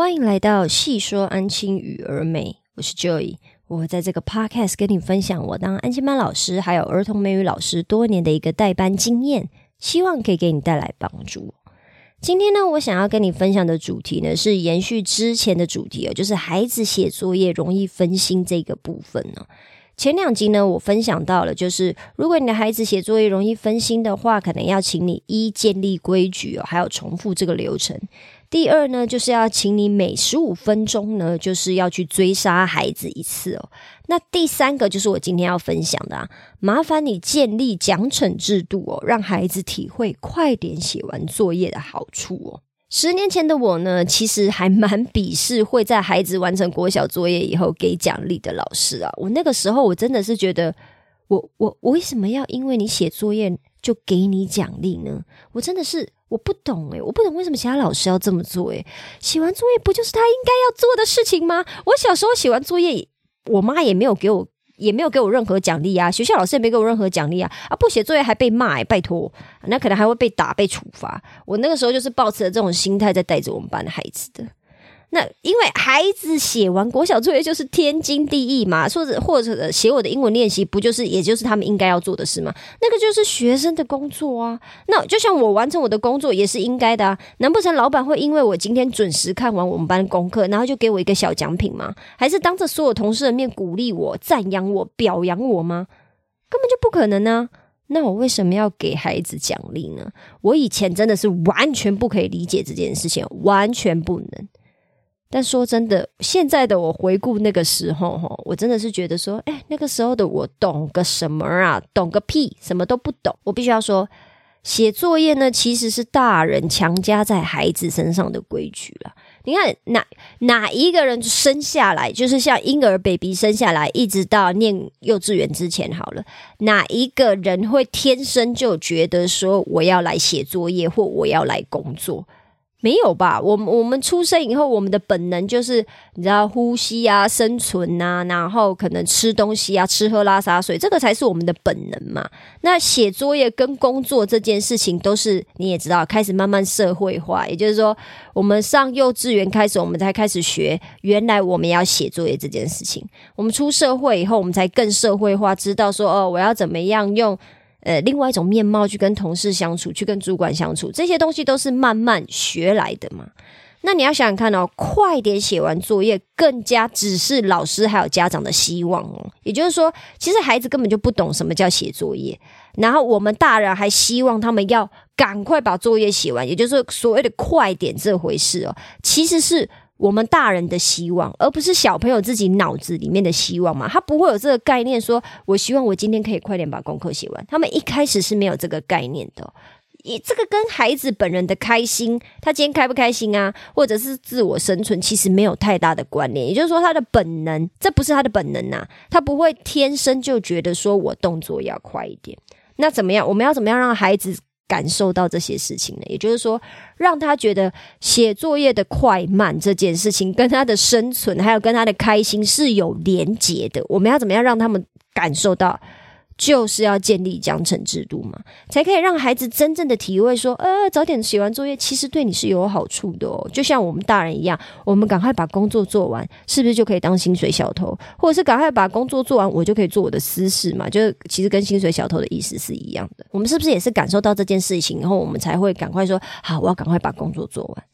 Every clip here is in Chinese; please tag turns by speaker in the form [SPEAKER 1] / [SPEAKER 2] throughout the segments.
[SPEAKER 1] 欢迎来到细说安亲与儿美，我是 Joy。我会在这个 Podcast 跟你分享我当安亲班老师还有儿童美语老师多年的一个代班经验，希望可以给你带来帮助。今天呢，我想要跟你分享的主题呢，是延续之前的主题哦，就是孩子写作业容易分心这个部分呢。前两集呢，我分享到了，就是如果你的孩子写作业容易分心的话，可能要请你一建立规矩哦，还有重复这个流程。第二呢，就是要请你每十五分钟呢，就是要去追杀孩子一次哦。那第三个就是我今天要分享的啊，麻烦你建立奖惩制度哦，让孩子体会快点写完作业的好处哦。十年前的我呢，其实还蛮鄙视会在孩子完成国小作业以后给奖励的老师啊。我那个时候我真的是觉得，我我我为什么要因为你写作业就给你奖励呢？我真的是。我不懂诶，我不懂为什么其他老师要这么做诶。写完作业不就是他应该要做的事情吗？我小时候写完作业，我妈也没有给我，也没有给我任何奖励啊，学校老师也没给我任何奖励啊，啊，不写作业还被骂诶，拜托，那可能还会被打、被处罚。我那个时候就是抱持了这种心态在带着我们班的孩子的。那因为孩子写完国小作业就是天经地义嘛，或者或者写我的英文练习，不就是也就是他们应该要做的事吗？那个就是学生的工作啊。那就像我完成我的工作也是应该的啊。难不成老板会因为我今天准时看完我们班功课，然后就给我一个小奖品吗？还是当着所有同事的面鼓励我、赞扬我、表扬我吗？根本就不可能呢。那我为什么要给孩子奖励呢？我以前真的是完全不可以理解这件事情，完全不能。但说真的，现在的我回顾那个时候，哈，我真的是觉得说，哎，那个时候的我懂个什么啊？懂个屁，什么都不懂。我必须要说，写作业呢，其实是大人强加在孩子身上的规矩了。你看，哪哪一个人生下来，就是像婴儿 baby 生下来，一直到念幼稚园之前，好了，哪一个人会天生就觉得说，我要来写作业，或我要来工作？没有吧？我我们出生以后，我们的本能就是你知道呼吸啊、生存啊，然后可能吃东西啊、吃喝拉撒睡，这个才是我们的本能嘛。那写作业跟工作这件事情，都是你也知道，开始慢慢社会化。也就是说，我们上幼稚园开始，我们才开始学，原来我们要写作业这件事情。我们出社会以后，我们才更社会化，知道说哦，我要怎么样用。呃，另外一种面貌去跟同事相处，去跟主管相处，这些东西都是慢慢学来的嘛。那你要想想看哦，快点写完作业，更加只是老师还有家长的希望哦。也就是说，其实孩子根本就不懂什么叫写作业，然后我们大人还希望他们要赶快把作业写完，也就是所谓的快点这回事哦，其实是。我们大人的希望，而不是小朋友自己脑子里面的希望嘛？他不会有这个概念，说我希望我今天可以快点把功课写完。他们一开始是没有这个概念的。以这个跟孩子本人的开心，他今天开不开心啊，或者是自我生存，其实没有太大的关联。也就是说，他的本能，这不是他的本能呐，他不会天生就觉得说我动作要快一点。那怎么样？我们要怎么样让孩子？感受到这些事情呢，也就是说，让他觉得写作业的快慢这件事情，跟他的生存还有跟他的开心是有连结的。我们要怎么样让他们感受到？就是要建立奖惩制度嘛，才可以让孩子真正的体会说，呃，早点写完作业，其实对你是有好处的哦。就像我们大人一样，我们赶快把工作做完，是不是就可以当薪水小偷？或者是赶快把工作做完，我就可以做我的私事嘛？就是其实跟薪水小偷的意思是一样的。我们是不是也是感受到这件事情，然后我们才会赶快说，好，我要赶快把工作做完？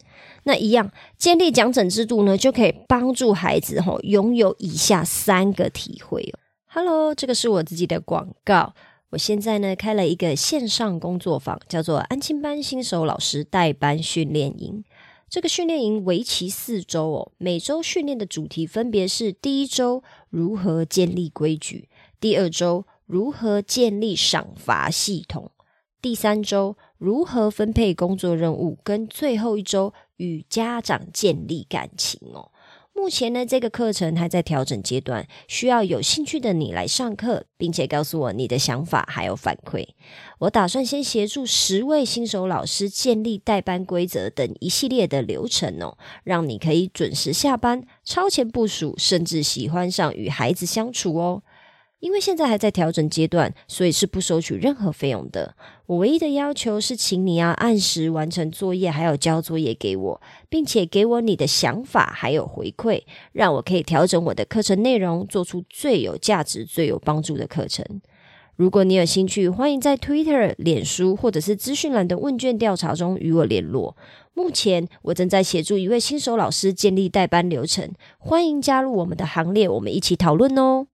[SPEAKER 1] 那一样建立奖惩制度呢，就可以帮助孩子吼拥有以下三个体会哦。Hello，这个是我自己的广告。我现在呢开了一个线上工作坊，叫做安亲班新手老师代班训练营。这个训练营为期四周哦，每周训练的主题分别是：第一周如何建立规矩，第二周如何建立赏罚系统，第三周如何分配工作任务，跟最后一周与家长建立感情哦。目前呢，这个课程还在调整阶段，需要有兴趣的你来上课，并且告诉我你的想法还有反馈。我打算先协助十位新手老师建立代班规则等一系列的流程哦，让你可以准时下班、超前部署，甚至喜欢上与孩子相处哦。因为现在还在调整阶段，所以是不收取任何费用的。我唯一的要求是，请你要按时完成作业，还有交作业给我，并且给我你的想法还有回馈，让我可以调整我的课程内容，做出最有价值、最有帮助的课程。如果你有兴趣，欢迎在 Twitter、脸书或者是资讯栏的问卷调查中与我联络。目前我正在协助一位新手老师建立代班流程，欢迎加入我们的行列，我们一起讨论哦。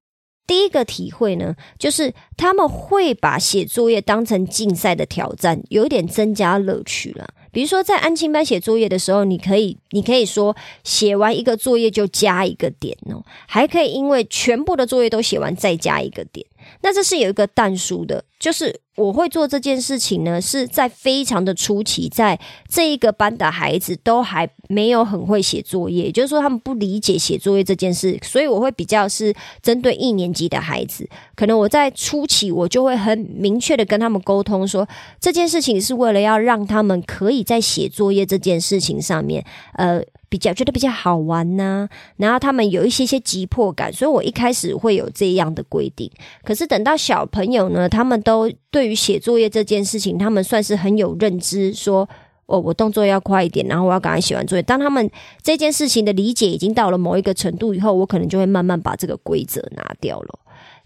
[SPEAKER 1] 第一个体会呢，就是他们会把写作业当成竞赛的挑战，有一点增加乐趣了。比如说，在安亲班写作业的时候，你可以，你可以说写完一个作业就加一个点哦，还可以因为全部的作业都写完再加一个点。那这是有一个淡书的，就是我会做这件事情呢，是在非常的初期，在这一个班的孩子都还没有很会写作业，也就是说他们不理解写作业这件事，所以我会比较是针对一年级的孩子，可能我在初期我就会很明确的跟他们沟通说，这件事情是为了要让他们可以在写作业这件事情上面，呃。比较觉得比较好玩呐，然后他们有一些些急迫感，所以我一开始会有这样的规定。可是等到小朋友呢，他们都对于写作业这件事情，他们算是很有认知，说哦，我动作要快一点，然后我要赶快写完作业。当他们这件事情的理解已经到了某一个程度以后，我可能就会慢慢把这个规则拿掉了，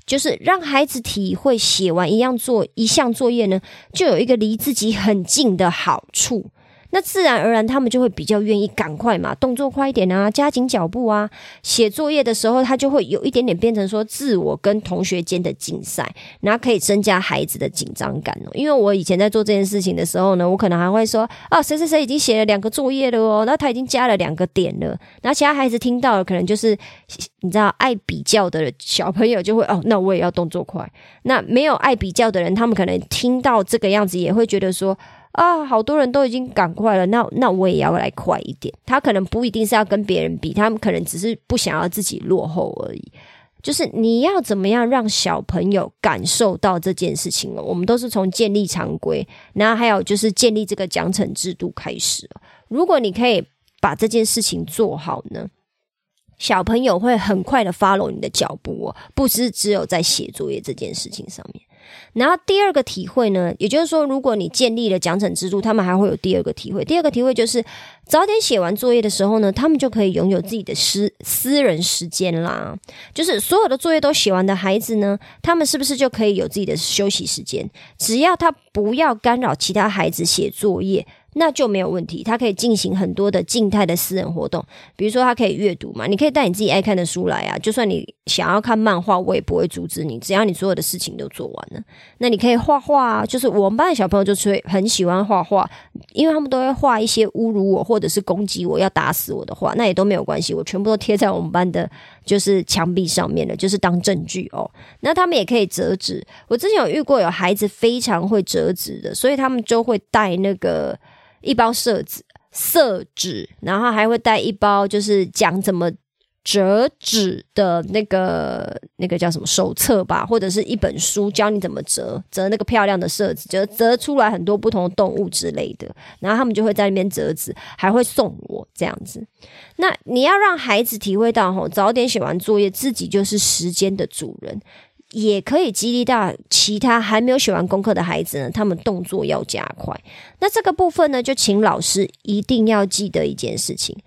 [SPEAKER 1] 就是让孩子体会写完一样做一项作业呢，就有一个离自己很近的好处。那自然而然，他们就会比较愿意赶快嘛，动作快一点啊，加紧脚步啊。写作业的时候，他就会有一点点变成说自我跟同学间的竞赛，然后可以增加孩子的紧张感哦。因为我以前在做这件事情的时候呢，我可能还会说啊，谁谁谁已经写了两个作业了哦，那他已经加了两个点了。然后其他孩子听到了，可能就是你知道爱比较的小朋友就会哦，那我也要动作快。那没有爱比较的人，他们可能听到这个样子也会觉得说。啊，好多人都已经赶快了，那那我也要来快一点。他可能不一定是要跟别人比，他们可能只是不想要自己落后而已。就是你要怎么样让小朋友感受到这件事情哦？我们都是从建立常规，然后还有就是建立这个奖惩制度开始。如果你可以把这件事情做好呢，小朋友会很快的 follow 你的脚步哦，不是只有在写作业这件事情上面。然后第二个体会呢，也就是说，如果你建立了奖惩制度，他们还会有第二个体会。第二个体会就是，早点写完作业的时候呢，他们就可以拥有自己的私私人时间啦。就是所有的作业都写完的孩子呢，他们是不是就可以有自己的休息时间？只要他不要干扰其他孩子写作业。那就没有问题，他可以进行很多的静态的私人活动，比如说他可以阅读嘛，你可以带你自己爱看的书来啊，就算你想要看漫画，我也不会阻止你，只要你所有的事情都做完了。那你可以画画啊，就是我们班的小朋友就是会很喜欢画画，因为他们都会画一些侮辱我或者是攻击我要打死我的画，那也都没有关系，我全部都贴在我们班的就是墙壁上面的，就是当证据哦。那他们也可以折纸，我之前有遇过有孩子非常会折纸的，所以他们就会带那个。一包色纸，色纸，然后还会带一包，就是讲怎么折纸的那个那个叫什么手册吧，或者是一本书教你怎么折折那个漂亮的色纸，折折出来很多不同的动物之类的。然后他们就会在那边折纸，还会送我这样子。那你要让孩子体会到，吼，早点写完作业，自己就是时间的主人。也可以激励到其他还没有写完功课的孩子呢，他们动作要加快。那这个部分呢，就请老师一定要记得一件事情，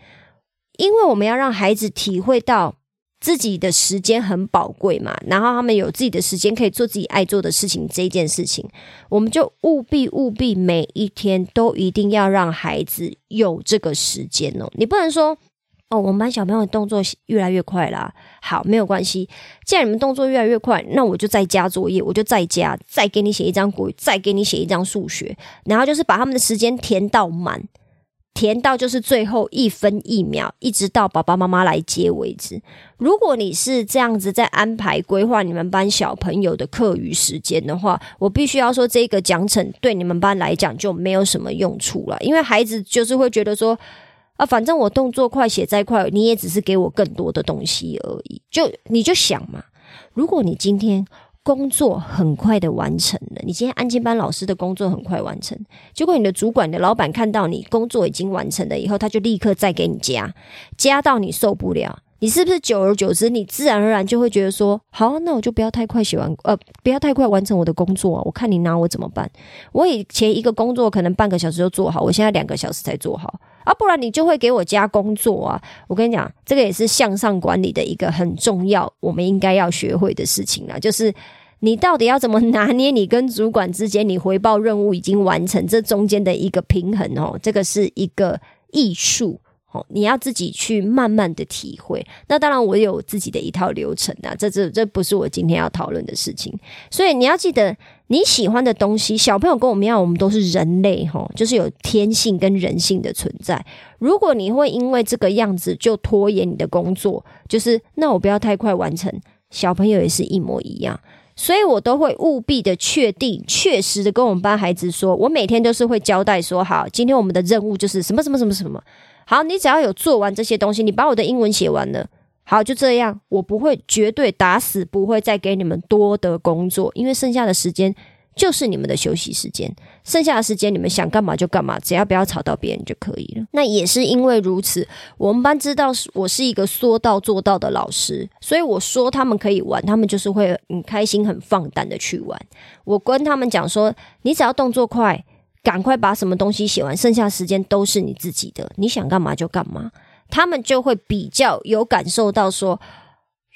[SPEAKER 1] 因为我们要让孩子体会到自己的时间很宝贵嘛，然后他们有自己的时间可以做自己爱做的事情，这件事情，我们就务必务必每一天都一定要让孩子有这个时间哦，你不能说。哦，我们班小朋友动作越来越快啦。好，没有关系。既然你们动作越来越快，那我就再加作业，我就再加，再给你写一张国语，再给你写一张数学，然后就是把他们的时间填到满，填到就是最后一分一秒，一直到爸爸妈妈来接为止。如果你是这样子在安排规划你们班小朋友的课余时间的话，我必须要说，这个奖惩对你们班来讲就没有什么用处了，因为孩子就是会觉得说。啊，反正我动作快，写再快，你也只是给我更多的东西而已。就你就想嘛，如果你今天工作很快的完成了，你今天安静班老师的工作很快完成，结果你的主管的老板看到你工作已经完成了以后，他就立刻再给你加，加到你受不了。你是不是久而久之，你自然而然就会觉得说，好，那我就不要太快写完，呃，不要太快完成我的工作啊。我看你拿我怎么办？我以前一个工作可能半个小时就做好，我现在两个小时才做好啊，不然你就会给我加工作啊。我跟你讲，这个也是向上管理的一个很重要，我们应该要学会的事情啊，就是你到底要怎么拿捏你跟主管之间，你回报任务已经完成这中间的一个平衡哦，这个是一个艺术。哦，你要自己去慢慢的体会。那当然，我有自己的一套流程啊，这这这不是我今天要讨论的事情。所以你要记得，你喜欢的东西，小朋友跟我们一样，我们都是人类，哈，就是有天性跟人性的存在。如果你会因为这个样子就拖延你的工作，就是那我不要太快完成。小朋友也是一模一样，所以我都会务必的确定、确实的跟我们班孩子说，我每天都是会交代说，好，今天我们的任务就是什么什么什么什么。好，你只要有做完这些东西，你把我的英文写完了，好，就这样，我不会绝对打死不会再给你们多的工作，因为剩下的时间就是你们的休息时间，剩下的时间你们想干嘛就干嘛，只要不要吵到别人就可以了。那也是因为如此，我们班知道我是一个说到做到的老师，所以我说他们可以玩，他们就是会很开心、很放胆的去玩。我跟他们讲说，你只要动作快。赶快把什么东西写完，剩下时间都是你自己的，你想干嘛就干嘛。他们就会比较有感受到说，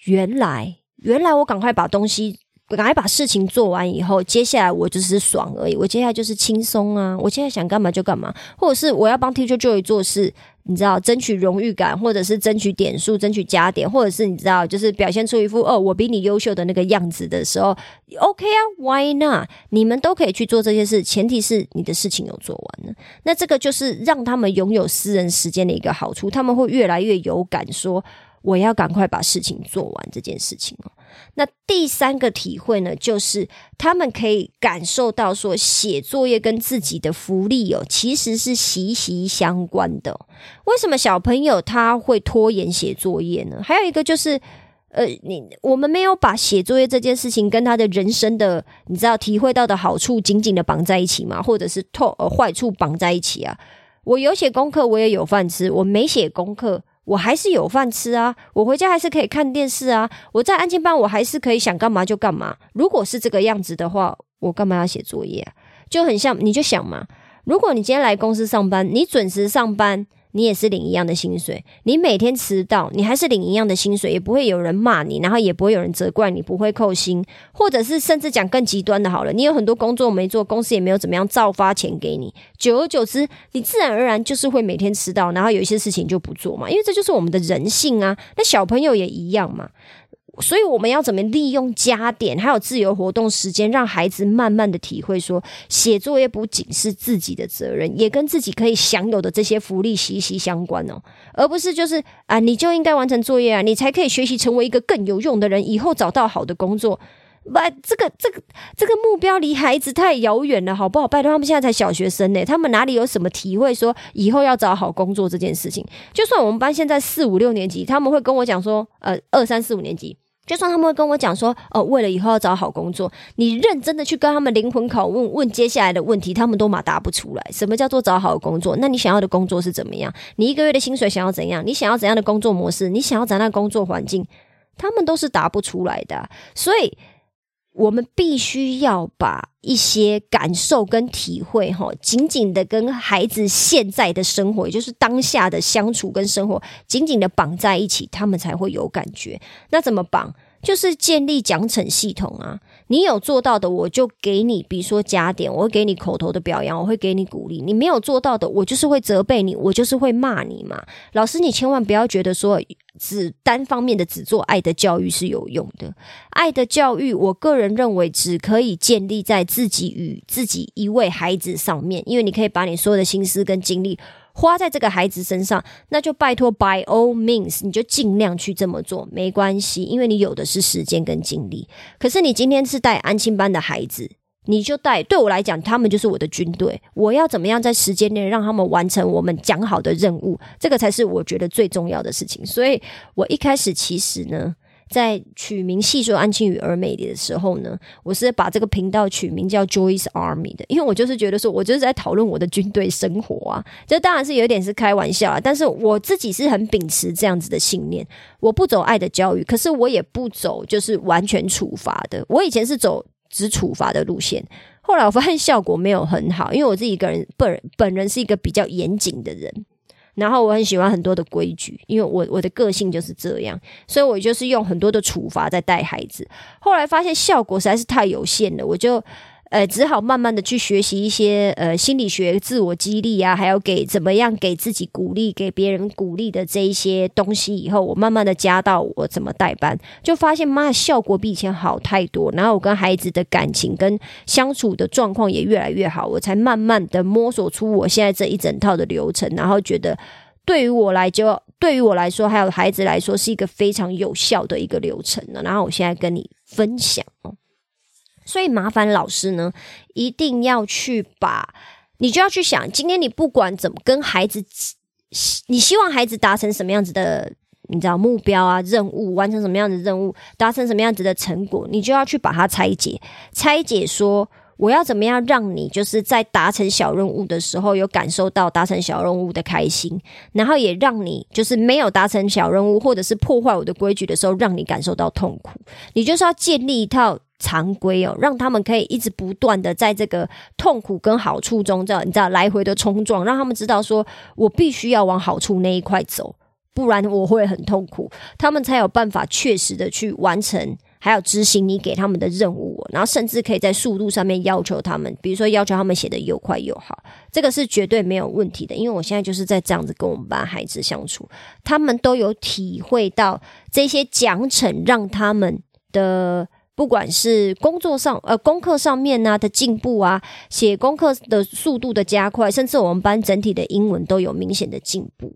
[SPEAKER 1] 原来原来我赶快把东西，赶快把事情做完以后，接下来我就是爽而已，我接下来就是轻松啊，我现在想干嘛就干嘛，或者是我要帮 Teacher Joy 做事。你知道争取荣誉感，或者是争取点数、争取加点，或者是你知道，就是表现出一副哦，我比你优秀的那个样子的时候，OK 啊，Why not？你们都可以去做这些事，前提是你的事情有做完了。那这个就是让他们拥有私人时间的一个好处，他们会越来越有感，说我要赶快把事情做完这件事情哦。那第三个体会呢，就是他们可以感受到说，写作业跟自己的福利哦，其实是息息相关的。为什么小朋友他会拖延写作业呢？还有一个就是，呃，你我们没有把写作业这件事情跟他的人生的你知道体会到的好处紧紧的绑在一起吗？或者是痛呃坏处绑在一起啊？我有写功课，我也有饭吃；我没写功课。我还是有饭吃啊，我回家还是可以看电视啊，我在安静班我还是可以想干嘛就干嘛。如果是这个样子的话，我干嘛要写作业啊？就很像，你就想嘛，如果你今天来公司上班，你准时上班。你也是领一样的薪水，你每天迟到，你还是领一样的薪水，也不会有人骂你，然后也不会有人责怪你，不会扣薪，或者是甚至讲更极端的，好了，你有很多工作没做，公司也没有怎么样照发钱给你，久而久之，你自然而然就是会每天迟到，然后有一些事情就不做嘛，因为这就是我们的人性啊。那小朋友也一样嘛。所以我们要怎么利用加点，还有自由活动时间，让孩子慢慢的体会说，写作业不仅是自己的责任，也跟自己可以享有的这些福利息息相关哦，而不是就是啊，你就应该完成作业啊，你才可以学习成为一个更有用的人，以后找到好的工作。不，这个这个这个目标离孩子太遥远了，好不好？拜托，他们现在才小学生呢，他们哪里有什么体会说以后要找好工作这件事情？就算我们班现在四五六年级，他们会跟我讲说，呃，二三四五年级。就算他们会跟我讲说，哦，为了以后要找好工作，你认真的去跟他们灵魂拷问，问接下来的问题，他们都马答不出来。什么叫做找好工作？那你想要的工作是怎么样？你一个月的薪水想要怎样？你想要怎样的工作模式？你想要怎样的工作环境？他们都是答不出来的。所以。我们必须要把一些感受跟体会，哈，紧紧的跟孩子现在的生活，也就是当下的相处跟生活，紧紧的绑在一起，他们才会有感觉。那怎么绑？就是建立奖惩系统啊！你有做到的，我就给你，比如说加点，我会给你口头的表扬，我会给你鼓励。你没有做到的，我就是会责备你，我就是会骂你嘛。老师，你千万不要觉得说只单方面的只做爱的教育是有用的。爱的教育，我个人认为只可以建立在自己与自己一位孩子上面，因为你可以把你所有的心思跟精力。花在这个孩子身上，那就拜托，by all means，你就尽量去这么做，没关系，因为你有的是时间跟精力。可是你今天是带安亲班的孩子，你就带，对我来讲，他们就是我的军队，我要怎么样在时间内让他们完成我们讲好的任务，这个才是我觉得最重要的事情。所以我一开始其实呢。在取名细说安庆与儿美的时候呢，我是把这个频道取名叫 Joyce Army 的，因为我就是觉得说，我就是在讨论我的军队生活啊，这当然是有点是开玩笑啊，但是我自己是很秉持这样子的信念，我不走爱的教育，可是我也不走就是完全处罚的，我以前是走只处罚的路线。后来我发现效果没有很好，因为我自己个人本本人是一个比较严谨的人，然后我很喜欢很多的规矩，因为我我的个性就是这样，所以我就是用很多的处罚在带孩子。后来发现效果实在是太有限了，我就。呃，只好慢慢的去学习一些呃心理学、自我激励啊，还有给怎么样给自己鼓励、给别人鼓励的这一些东西。以后我慢慢的加到我怎么带班，就发现妈的效果比以前好太多。然后我跟孩子的感情跟相处的状况也越来越好，我才慢慢的摸索出我现在这一整套的流程。然后觉得对于我来就对于我来说，还有孩子来说，是一个非常有效的一个流程了。然后我现在跟你分享哦。所以麻烦老师呢，一定要去把，你就要去想，今天你不管怎么跟孩子，你希望孩子达成什么样子的，你知道目标啊、任务，完成什么样的任务，达成什么样子的成果，你就要去把它拆解，拆解说。我要怎么样让你就是在达成小任务的时候有感受到达成小任务的开心，然后也让你就是没有达成小任务或者是破坏我的规矩的时候，让你感受到痛苦。你就是要建立一套常规哦，让他们可以一直不断的在这个痛苦跟好处中，这样你知道来回的冲撞，让他们知道说我必须要往好处那一块走，不然我会很痛苦，他们才有办法确实的去完成。还有执行你给他们的任务，然后甚至可以在速度上面要求他们，比如说要求他们写的又快又好，这个是绝对没有问题的。因为我现在就是在这样子跟我们班孩子相处，他们都有体会到这些奖惩让他们的不管是工作上呃功课上面呢的进步啊，写功课的速度的加快，甚至我们班整体的英文都有明显的进步。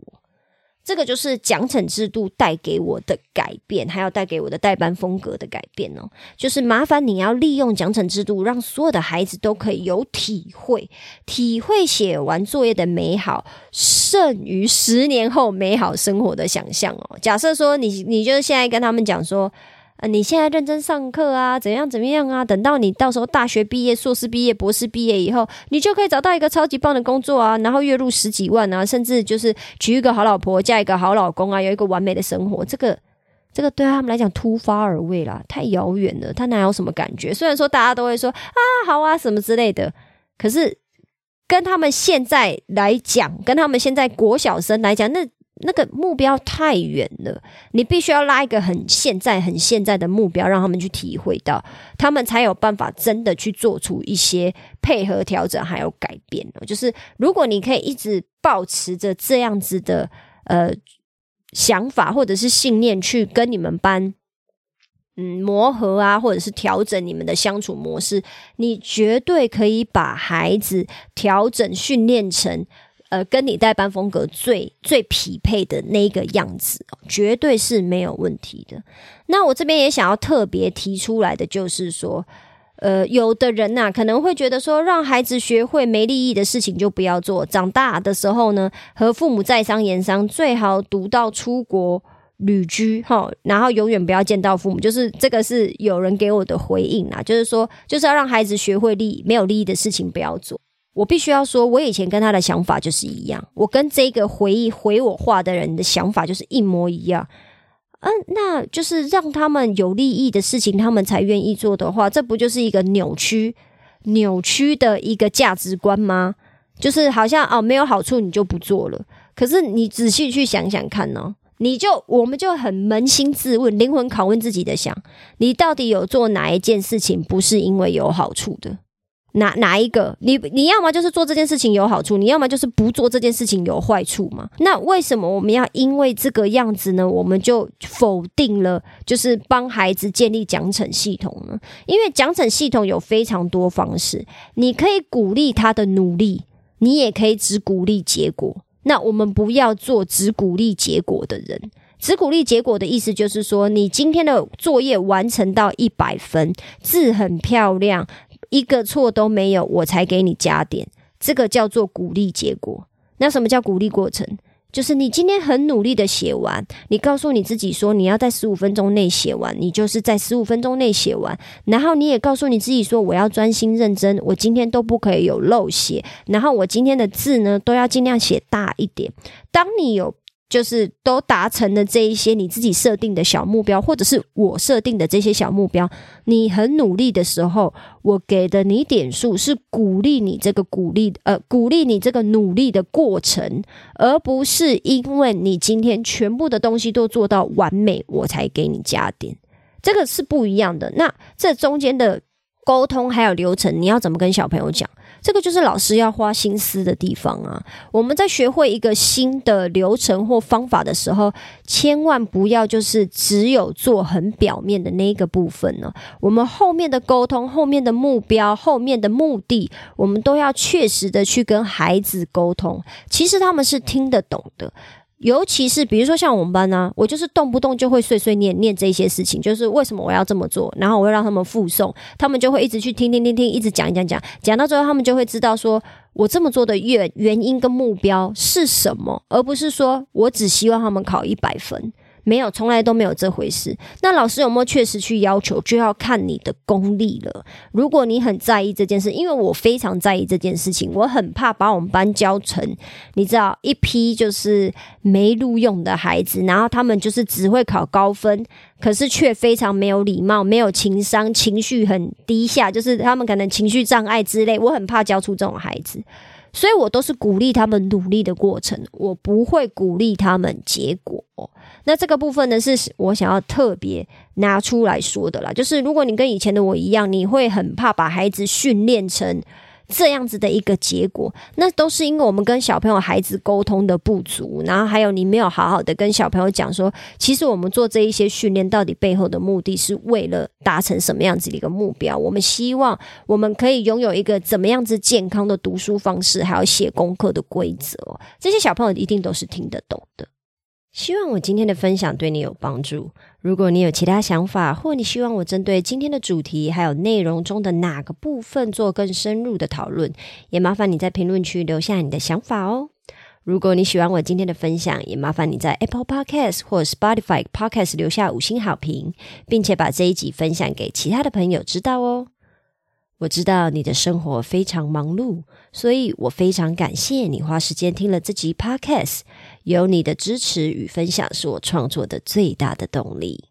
[SPEAKER 1] 这个就是奖惩制度带给我的改变，还要带给我的代班风格的改变哦。就是麻烦你要利用奖惩制度，让所有的孩子都可以有体会，体会写完作业的美好，胜于十年后美好生活的想象哦。假设说你，你就现在跟他们讲说。啊，你现在认真上课啊，怎样怎么样啊？等到你到时候大学毕业、硕士毕业、博士毕业以后，你就可以找到一个超级棒的工作啊，然后月入十几万啊，甚至就是娶一个好老婆、嫁一个好老公啊，有一个完美的生活。这个，这个对他们来讲突发而未啦，太遥远了，他哪有什么感觉？虽然说大家都会说啊，好啊，什么之类的，可是跟他们现在来讲，跟他们现在国小生来讲，那。那个目标太远了，你必须要拉一个很现在、很现在的目标，让他们去体会到，他们才有办法真的去做出一些配合、调整还有改变就是如果你可以一直保持着这样子的呃想法或者是信念去跟你们班嗯磨合啊，或者是调整你们的相处模式，你绝对可以把孩子调整训练成。呃，跟你代班风格最最匹配的那个样子，绝对是没有问题的。那我这边也想要特别提出来的，就是说，呃，有的人呐，可能会觉得说，让孩子学会没利益的事情就不要做。长大的时候呢，和父母在商言商，最好读到出国旅居，哈，然后永远不要见到父母。就是这个是有人给我的回应啊，就是说，就是要让孩子学会利没有利益的事情不要做。我必须要说，我以前跟他的想法就是一样，我跟这个回忆回我话的人的想法就是一模一样。嗯，那就是让他们有利益的事情，他们才愿意做的话，这不就是一个扭曲、扭曲的一个价值观吗？就是好像哦，没有好处你就不做了。可是你仔细去想想看呢，你就我们就很扪心自问、灵魂拷问自己的想，你到底有做哪一件事情不是因为有好处的？哪哪一个？你你要么就是做这件事情有好处，你要么就是不做这件事情有坏处嘛？那为什么我们要因为这个样子呢？我们就否定了，就是帮孩子建立奖惩系统呢？因为奖惩系统有非常多方式，你可以鼓励他的努力，你也可以只鼓励结果。那我们不要做只鼓励结果的人。只鼓励结果的意思就是说，你今天的作业完成到一百分，字很漂亮。一个错都没有，我才给你加点。这个叫做鼓励结果。那什么叫鼓励过程？就是你今天很努力的写完，你告诉你自己说你要在十五分钟内写完，你就是在十五分钟内写完。然后你也告诉你自己说我要专心认真，我今天都不可以有漏写，然后我今天的字呢都要尽量写大一点。当你有就是都达成了这一些你自己设定的小目标，或者是我设定的这些小目标，你很努力的时候，我给的你点数是鼓励你这个鼓励呃鼓励你这个努力的过程，而不是因为你今天全部的东西都做到完美，我才给你加点，这个是不一样的。那这中间的沟通还有流程，你要怎么跟小朋友讲？这个就是老师要花心思的地方啊！我们在学会一个新的流程或方法的时候，千万不要就是只有做很表面的那个部分呢。我们后面的沟通、后面的目标、后面的目的，我们都要确实的去跟孩子沟通。其实他们是听得懂的。尤其是比如说像我们班呢，我就是动不动就会碎碎念念这些事情，就是为什么我要这么做，然后我会让他们附送，他们就会一直去听听听听，一直讲讲讲，讲到最后他们就会知道说我这么做的原原因跟目标是什么，而不是说我只希望他们考一百分。没有，从来都没有这回事。那老师有没有确实去要求，就要看你的功力了。如果你很在意这件事，因为我非常在意这件事情，我很怕把我们班教成，你知道，一批就是没录用的孩子，然后他们就是只会考高分，可是却非常没有礼貌、没有情商、情绪很低下，就是他们可能情绪障碍之类。我很怕教出这种孩子。所以我都是鼓励他们努力的过程，我不会鼓励他们结果。那这个部分呢，是我想要特别拿出来说的啦。就是如果你跟以前的我一样，你会很怕把孩子训练成。这样子的一个结果，那都是因为我们跟小朋友、孩子沟通的不足，然后还有你没有好好的跟小朋友讲说，其实我们做这一些训练，到底背后的目的是为了达成什么样子的一个目标？我们希望我们可以拥有一个怎么样子健康的读书方式，还有写功课的规则，这些小朋友一定都是听得懂的。希望我今天的分享对你有帮助。如果你有其他想法，或你希望我针对今天的主题还有内容中的哪个部分做更深入的讨论，也麻烦你在评论区留下你的想法哦。如果你喜欢我今天的分享，也麻烦你在 Apple Podcast 或 Spotify Podcast 留下五星好评，并且把这一集分享给其他的朋友知道哦。我知道你的生活非常忙碌，所以我非常感谢你花时间听了这集 Podcast。有你的支持与分享，是我创作的最大的动力。